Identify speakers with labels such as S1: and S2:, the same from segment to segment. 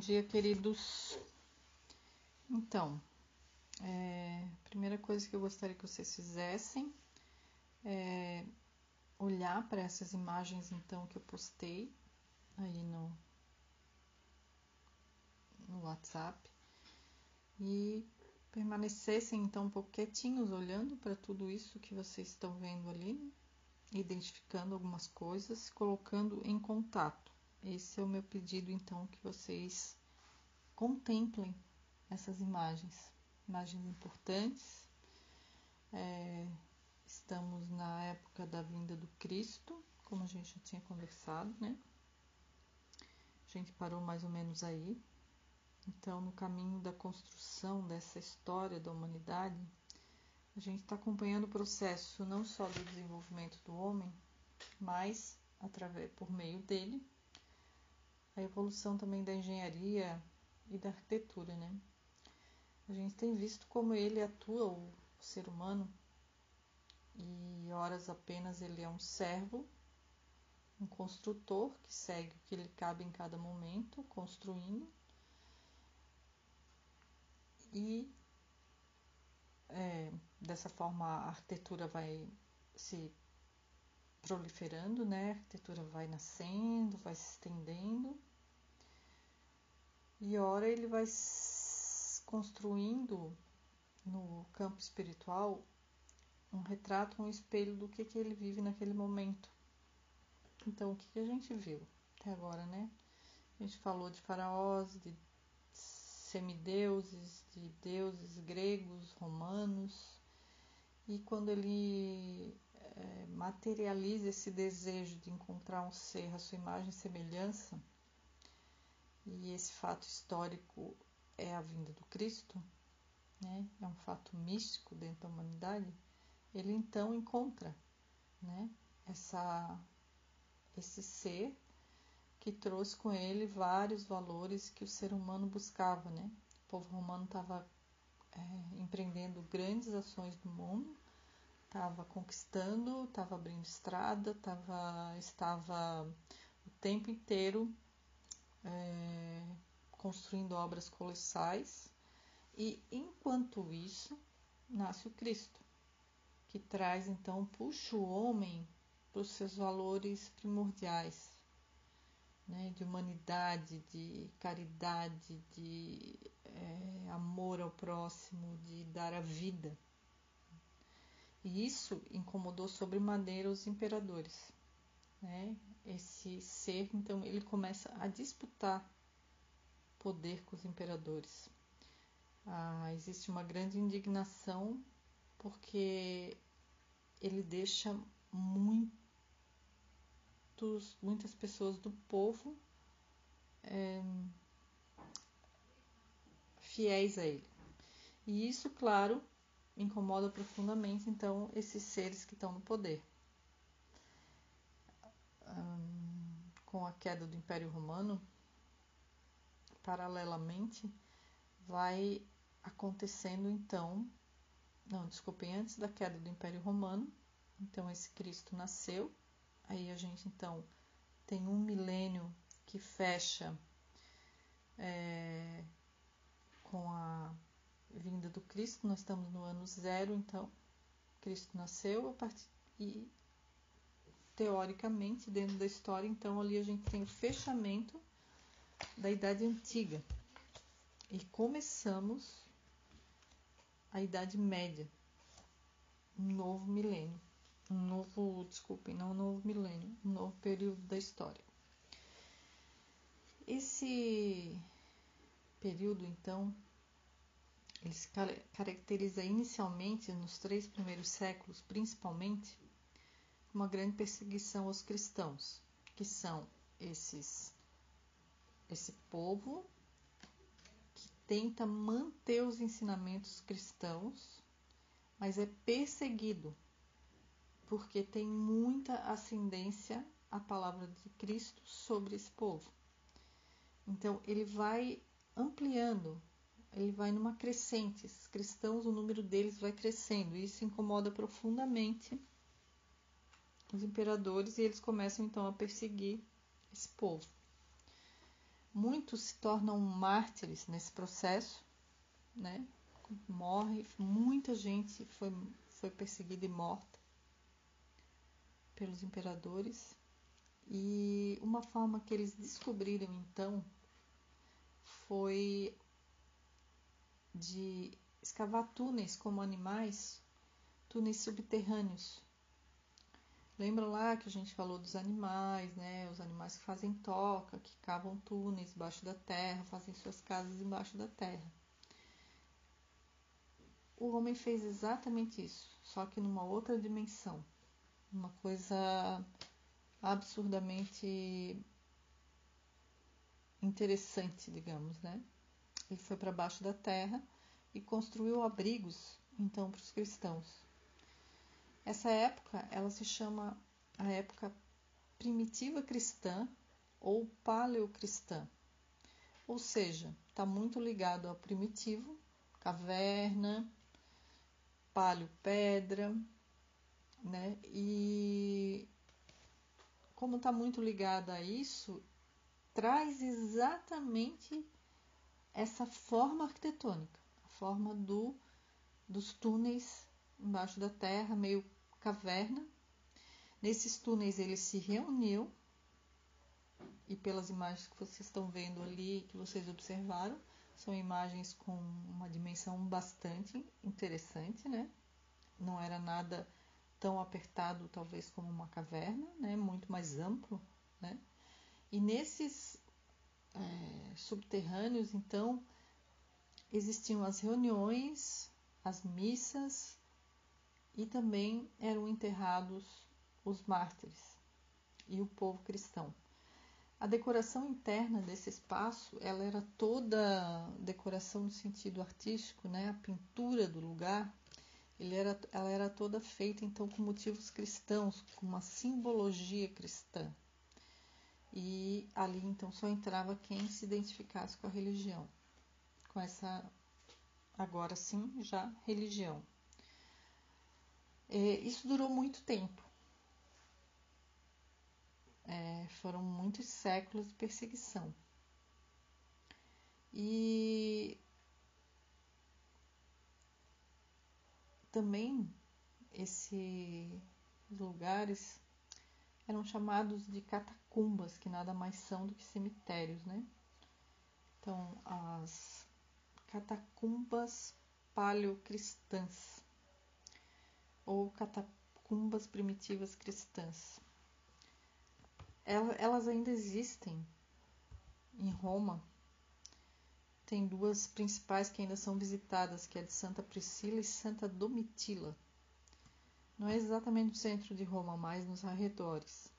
S1: dia, queridos. Então, é, a primeira coisa que eu gostaria que vocês fizessem é olhar para essas imagens então que eu postei aí no, no WhatsApp e permanecessem então um pouco quietinhos olhando para tudo isso que vocês estão vendo ali, identificando algumas coisas, colocando em contato. Esse é o meu pedido então que vocês contemplem essas imagens, imagens importantes. É, estamos na época da vinda do Cristo, como a gente já tinha conversado, né? A gente parou mais ou menos aí. Então, no caminho da construção dessa história da humanidade, a gente está acompanhando o processo não só do desenvolvimento do homem, mas através por meio dele a evolução também da engenharia e da arquitetura, né? A gente tem visto como ele atua o ser humano e horas apenas ele é um servo, um construtor que segue o que lhe cabe em cada momento, construindo e é, dessa forma a arquitetura vai se proliferando, né? A arquitetura vai nascendo, vai se estendendo e ora ele vai construindo no campo espiritual um retrato, um espelho do que, que ele vive naquele momento. Então, o que, que a gente viu até agora, né? A gente falou de faraós, de semideuses, de deuses gregos, romanos, e quando ele é, materializa esse desejo de encontrar um ser à sua imagem e semelhança, e esse fato histórico é a vinda do Cristo, né? é um fato místico dentro da humanidade, ele então encontra né? Essa, esse ser que trouxe com ele vários valores que o ser humano buscava. Né? O povo romano estava é, empreendendo grandes ações no mundo, estava conquistando, estava abrindo estrada, tava, estava o tempo inteiro é, construindo obras colossais, e enquanto isso nasce o Cristo, que traz então, puxa o homem para os seus valores primordiais, né, de humanidade, de caridade, de é, amor ao próximo, de dar a vida. E isso incomodou sobremaneira os imperadores. Né? Esse ser, então, ele começa a disputar poder com os imperadores. Ah, existe uma grande indignação porque ele deixa muitos, muitas pessoas do povo é, fiéis a ele. E isso, claro, incomoda profundamente então esses seres que estão no poder. com a queda do Império Romano, paralelamente, vai acontecendo então, não, desculpem, antes da queda do Império Romano, então esse Cristo nasceu, aí a gente então tem um milênio que fecha é, com a vinda do Cristo, nós estamos no ano zero, então Cristo nasceu partir e teoricamente, dentro da história, então ali a gente tem o fechamento da Idade Antiga. E começamos a Idade Média, um novo milênio, um novo, desculpem, não um novo milênio, um novo período da história. Esse período, então, ele se caracteriza inicialmente nos três primeiros séculos, principalmente, uma grande perseguição aos cristãos, que são esses esse povo que tenta manter os ensinamentos cristãos, mas é perseguido porque tem muita ascendência a palavra de Cristo sobre esse povo. Então ele vai ampliando, ele vai numa crescente. Esses cristãos, o número deles vai crescendo, e isso incomoda profundamente os imperadores e eles começam então a perseguir esse povo. Muitos se tornam mártires nesse processo, né? Morre, muita gente foi, foi perseguida e morta pelos imperadores. E uma forma que eles descobriram então foi de escavar túneis como animais, túneis subterrâneos. Lembra lá que a gente falou dos animais, né? Os animais que fazem toca, que cavam túneis embaixo da terra, fazem suas casas embaixo da terra. O homem fez exatamente isso, só que numa outra dimensão. Uma coisa absurdamente interessante, digamos, né? Ele foi para baixo da terra e construiu abrigos, então, para os cristãos. Essa época, ela se chama a época primitiva cristã ou paleocristã. Ou seja, está muito ligado ao primitivo, caverna, paleo pedra, né? E como está muito ligado a isso, traz exatamente essa forma arquitetônica, a forma do, dos túneis embaixo da terra, meio caverna. Nesses túneis ele se reuniu e pelas imagens que vocês estão vendo ali, que vocês observaram, são imagens com uma dimensão bastante interessante, né? Não era nada tão apertado, talvez, como uma caverna, né? Muito mais amplo, né? E nesses é, subterrâneos, então, existiam as reuniões, as missas e também eram enterrados os mártires e o povo cristão. A decoração interna desse espaço, ela era toda decoração no sentido artístico, né? A pintura do lugar, ele era, ela era toda feita então com motivos cristãos, com uma simbologia cristã. E ali então só entrava quem se identificasse com a religião, com essa agora sim já religião. É, isso durou muito tempo. É, foram muitos séculos de perseguição. E também esses lugares eram chamados de catacumbas, que nada mais são do que cemitérios, né? Então, as catacumbas paleocristãs ou catacumbas primitivas cristãs elas ainda existem em Roma. Tem duas principais que ainda são visitadas, que é de Santa Priscila e Santa Domitila. Não é exatamente no centro de Roma, mas nos arredores.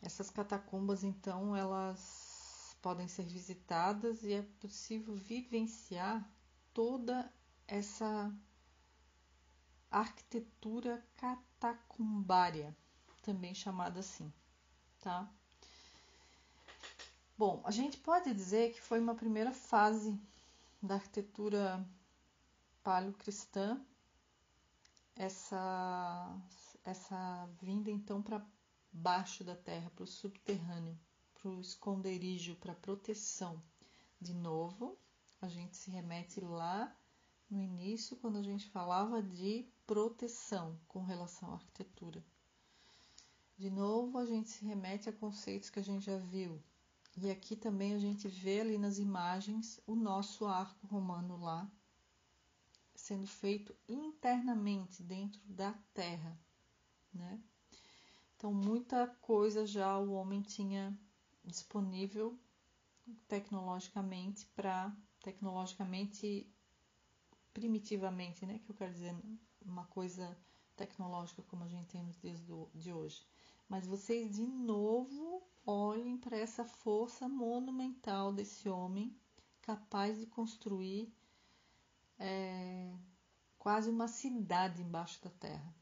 S1: Essas catacumbas, então, elas podem ser visitadas e é possível vivenciar toda essa arquitetura catacumbária, também chamada assim tá? Bom, a gente pode dizer que foi uma primeira fase da arquitetura paleocristã, essa, essa vinda então para baixo da terra, para o subterrâneo, para o esconderijo, para proteção. De novo, a gente se remete lá no início, quando a gente falava de proteção com relação à arquitetura. De novo, a gente se remete a conceitos que a gente já viu. E aqui também a gente vê ali nas imagens o nosso arco romano lá sendo feito internamente dentro da terra, né? Então, muita coisa já o homem tinha disponível tecnologicamente para tecnologicamente primitivamente, né, que eu quero dizer, uma coisa tecnológica como a gente tem nos dias do, de hoje. Mas vocês de novo olhem para essa força monumental desse homem, capaz de construir é, quase uma cidade embaixo da terra.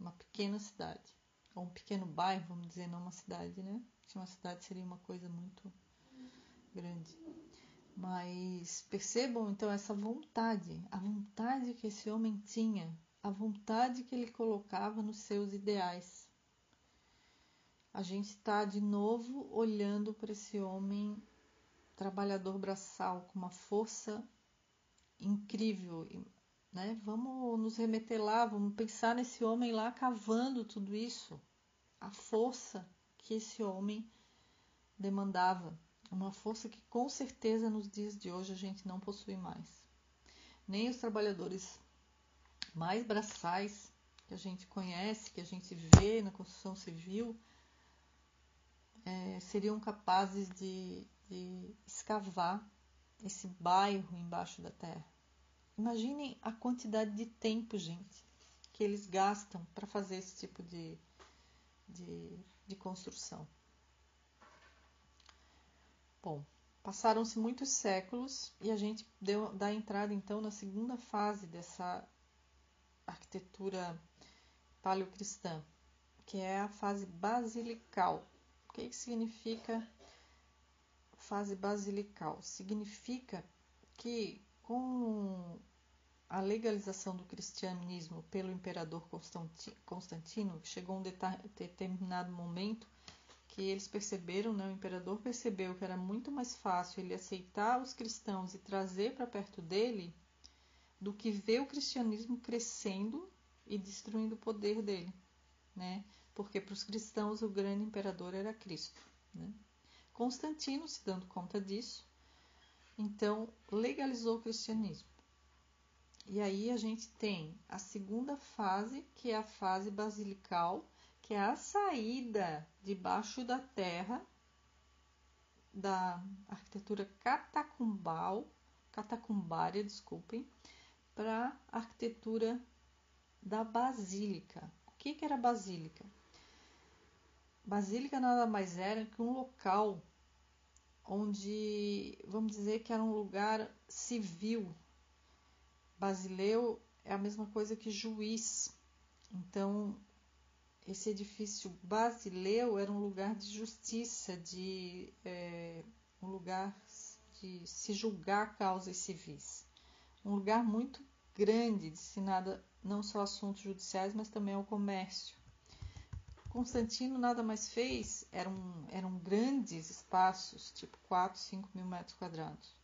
S1: Uma pequena cidade. Ou um pequeno bairro, vamos dizer, não uma cidade, né? Se uma cidade seria uma coisa muito grande. Mas percebam então essa vontade, a vontade que esse homem tinha, a vontade que ele colocava nos seus ideais a gente está de novo olhando para esse homem trabalhador braçal com uma força incrível, né? Vamos nos remeter lá, vamos pensar nesse homem lá cavando tudo isso, a força que esse homem demandava, uma força que com certeza nos dias de hoje a gente não possui mais. Nem os trabalhadores mais braçais que a gente conhece, que a gente vê na construção civil, é, seriam capazes de, de escavar esse bairro embaixo da terra. Imaginem a quantidade de tempo, gente, que eles gastam para fazer esse tipo de, de, de construção. Bom, passaram-se muitos séculos e a gente deu, dá entrada então na segunda fase dessa arquitetura paleocristã, que é a fase basilical. O que, que significa fase basilical? Significa que com a legalização do cristianismo pelo imperador Constantino, chegou um determinado momento que eles perceberam, né, o imperador percebeu que era muito mais fácil ele aceitar os cristãos e trazer para perto dele do que ver o cristianismo crescendo e destruindo o poder dele, né? Porque para os cristãos o grande imperador era Cristo, né? Constantino, se dando conta disso, então legalizou o cristianismo. E aí a gente tem a segunda fase, que é a fase basilical, que é a saída debaixo da terra da arquitetura catacumbal, catacumbária, desculpem, para a arquitetura da basílica. O que, que era basílica? Basílica nada mais era que um local onde, vamos dizer que era um lugar civil. Basileu é a mesma coisa que juiz. Então, esse edifício Basileu era um lugar de justiça, de é, um lugar de se julgar causas civis. Um lugar muito grande, destinado não só a assuntos judiciais, mas também ao comércio. Constantino nada mais fez, eram, eram grandes espaços, tipo 4, 5 mil metros quadrados,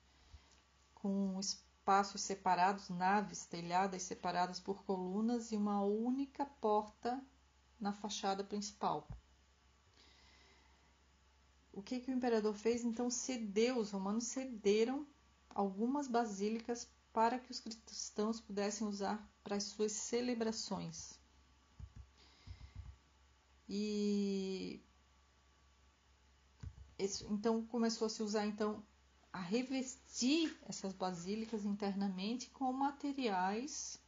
S1: com espaços separados, naves telhadas separadas por colunas e uma única porta na fachada principal. O que, que o imperador fez? Então cedeu, os romanos cederam algumas basílicas para que os cristãos pudessem usar para as suas celebrações. E então começou a se usar então a revestir essas basílicas internamente com materiais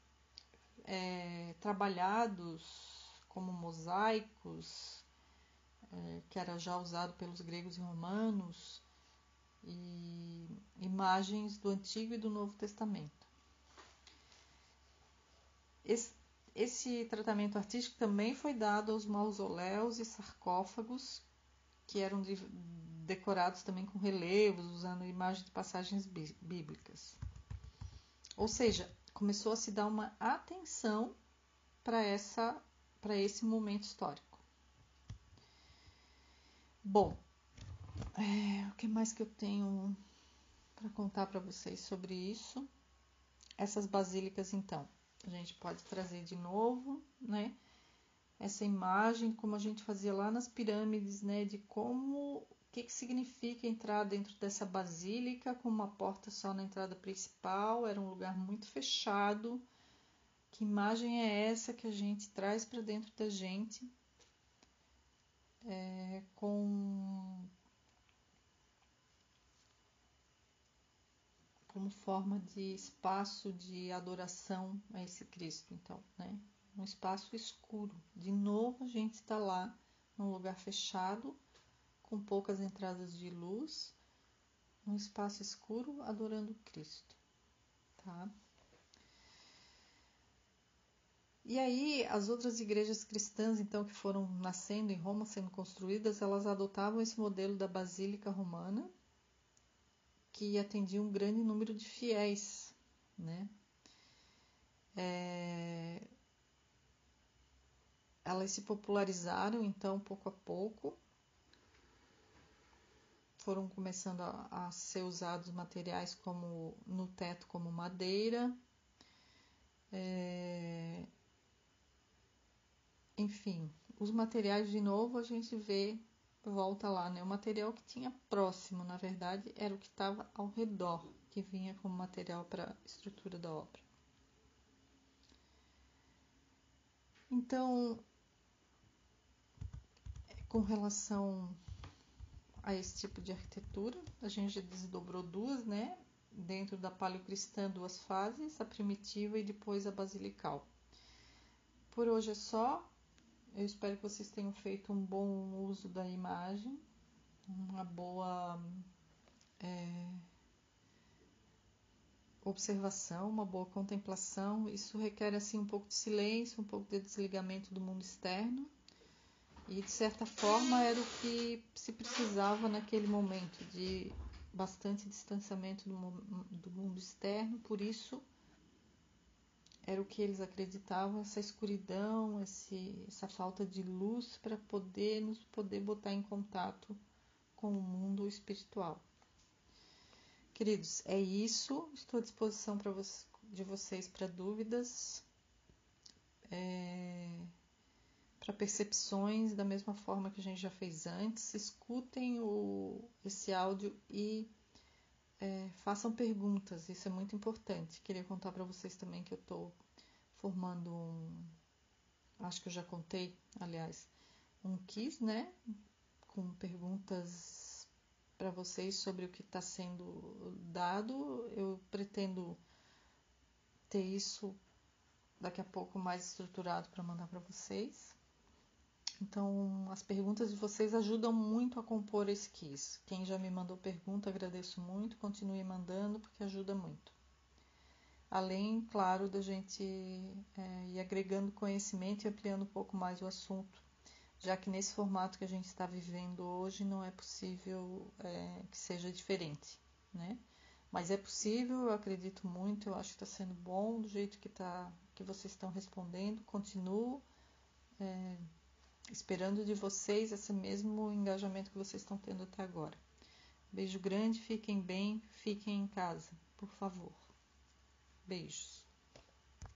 S1: é, trabalhados como mosaicos, é, que era já usado pelos gregos e romanos, e imagens do Antigo e do Novo Testamento. Esse, esse tratamento artístico também foi dado aos mausoléus e sarcófagos, que eram de, decorados também com relevos, usando imagens de passagens bíblicas. Ou seja, começou a se dar uma atenção para esse momento histórico. Bom, é, o que mais que eu tenho para contar para vocês sobre isso? Essas basílicas, então, a gente pode trazer de novo, né? Essa imagem, como a gente fazia lá nas pirâmides, né? De como, o que, que significa entrar dentro dessa basílica com uma porta só na entrada principal, era um lugar muito fechado que imagem é essa que a gente traz para dentro da gente é, com como forma de espaço de adoração a esse Cristo, então, né? Um espaço escuro. De novo, a gente está lá num lugar fechado, com poucas entradas de luz, num espaço escuro, adorando Cristo, tá? E aí, as outras igrejas cristãs, então, que foram nascendo em Roma, sendo construídas, elas adotavam esse modelo da Basílica Romana, que atendia um grande número de fiéis, né? É... elas se popularizaram então pouco a pouco. Foram começando a, a ser usados materiais como no teto como madeira, é, enfim, os materiais de novo a gente vê volta lá, né? O material que tinha próximo, na verdade, era o que estava ao redor, que vinha como material para a estrutura da obra. Então, com relação a esse tipo de arquitetura, a gente já desdobrou duas, né? Dentro da paleocristã, duas fases, a primitiva e depois a basilical. Por hoje é só. Eu espero que vocês tenham feito um bom uso da imagem, uma boa é, observação, uma boa contemplação. Isso requer assim um pouco de silêncio, um pouco de desligamento do mundo externo. E de certa forma era o que se precisava naquele momento de bastante distanciamento do, do mundo externo, por isso era o que eles acreditavam, essa escuridão, esse, essa falta de luz para poder nos poder botar em contato com o mundo espiritual. Queridos, é isso. Estou à disposição para de vocês para dúvidas, é, para percepções, da mesma forma que a gente já fez antes. Escutem o, esse áudio e é, façam perguntas, isso é muito importante. Queria contar para vocês também que eu estou formando um. Acho que eu já contei, aliás, um quiz, né? Com perguntas para vocês sobre o que está sendo dado. Eu pretendo ter isso daqui a pouco mais estruturado para mandar para vocês. Então, as perguntas de vocês ajudam muito a compor esse quiz. Quem já me mandou pergunta, agradeço muito. Continue mandando, porque ajuda muito. Além, claro, da gente é, ir agregando conhecimento e ampliando um pouco mais o assunto, já que nesse formato que a gente está vivendo hoje não é possível é, que seja diferente, né? Mas é possível, eu acredito muito, eu acho que está sendo bom do jeito que, tá, que vocês estão respondendo. Continuo. É, esperando de vocês esse mesmo engajamento que vocês estão tendo até agora. Beijo grande, fiquem bem, fiquem em casa, por favor. Beijos.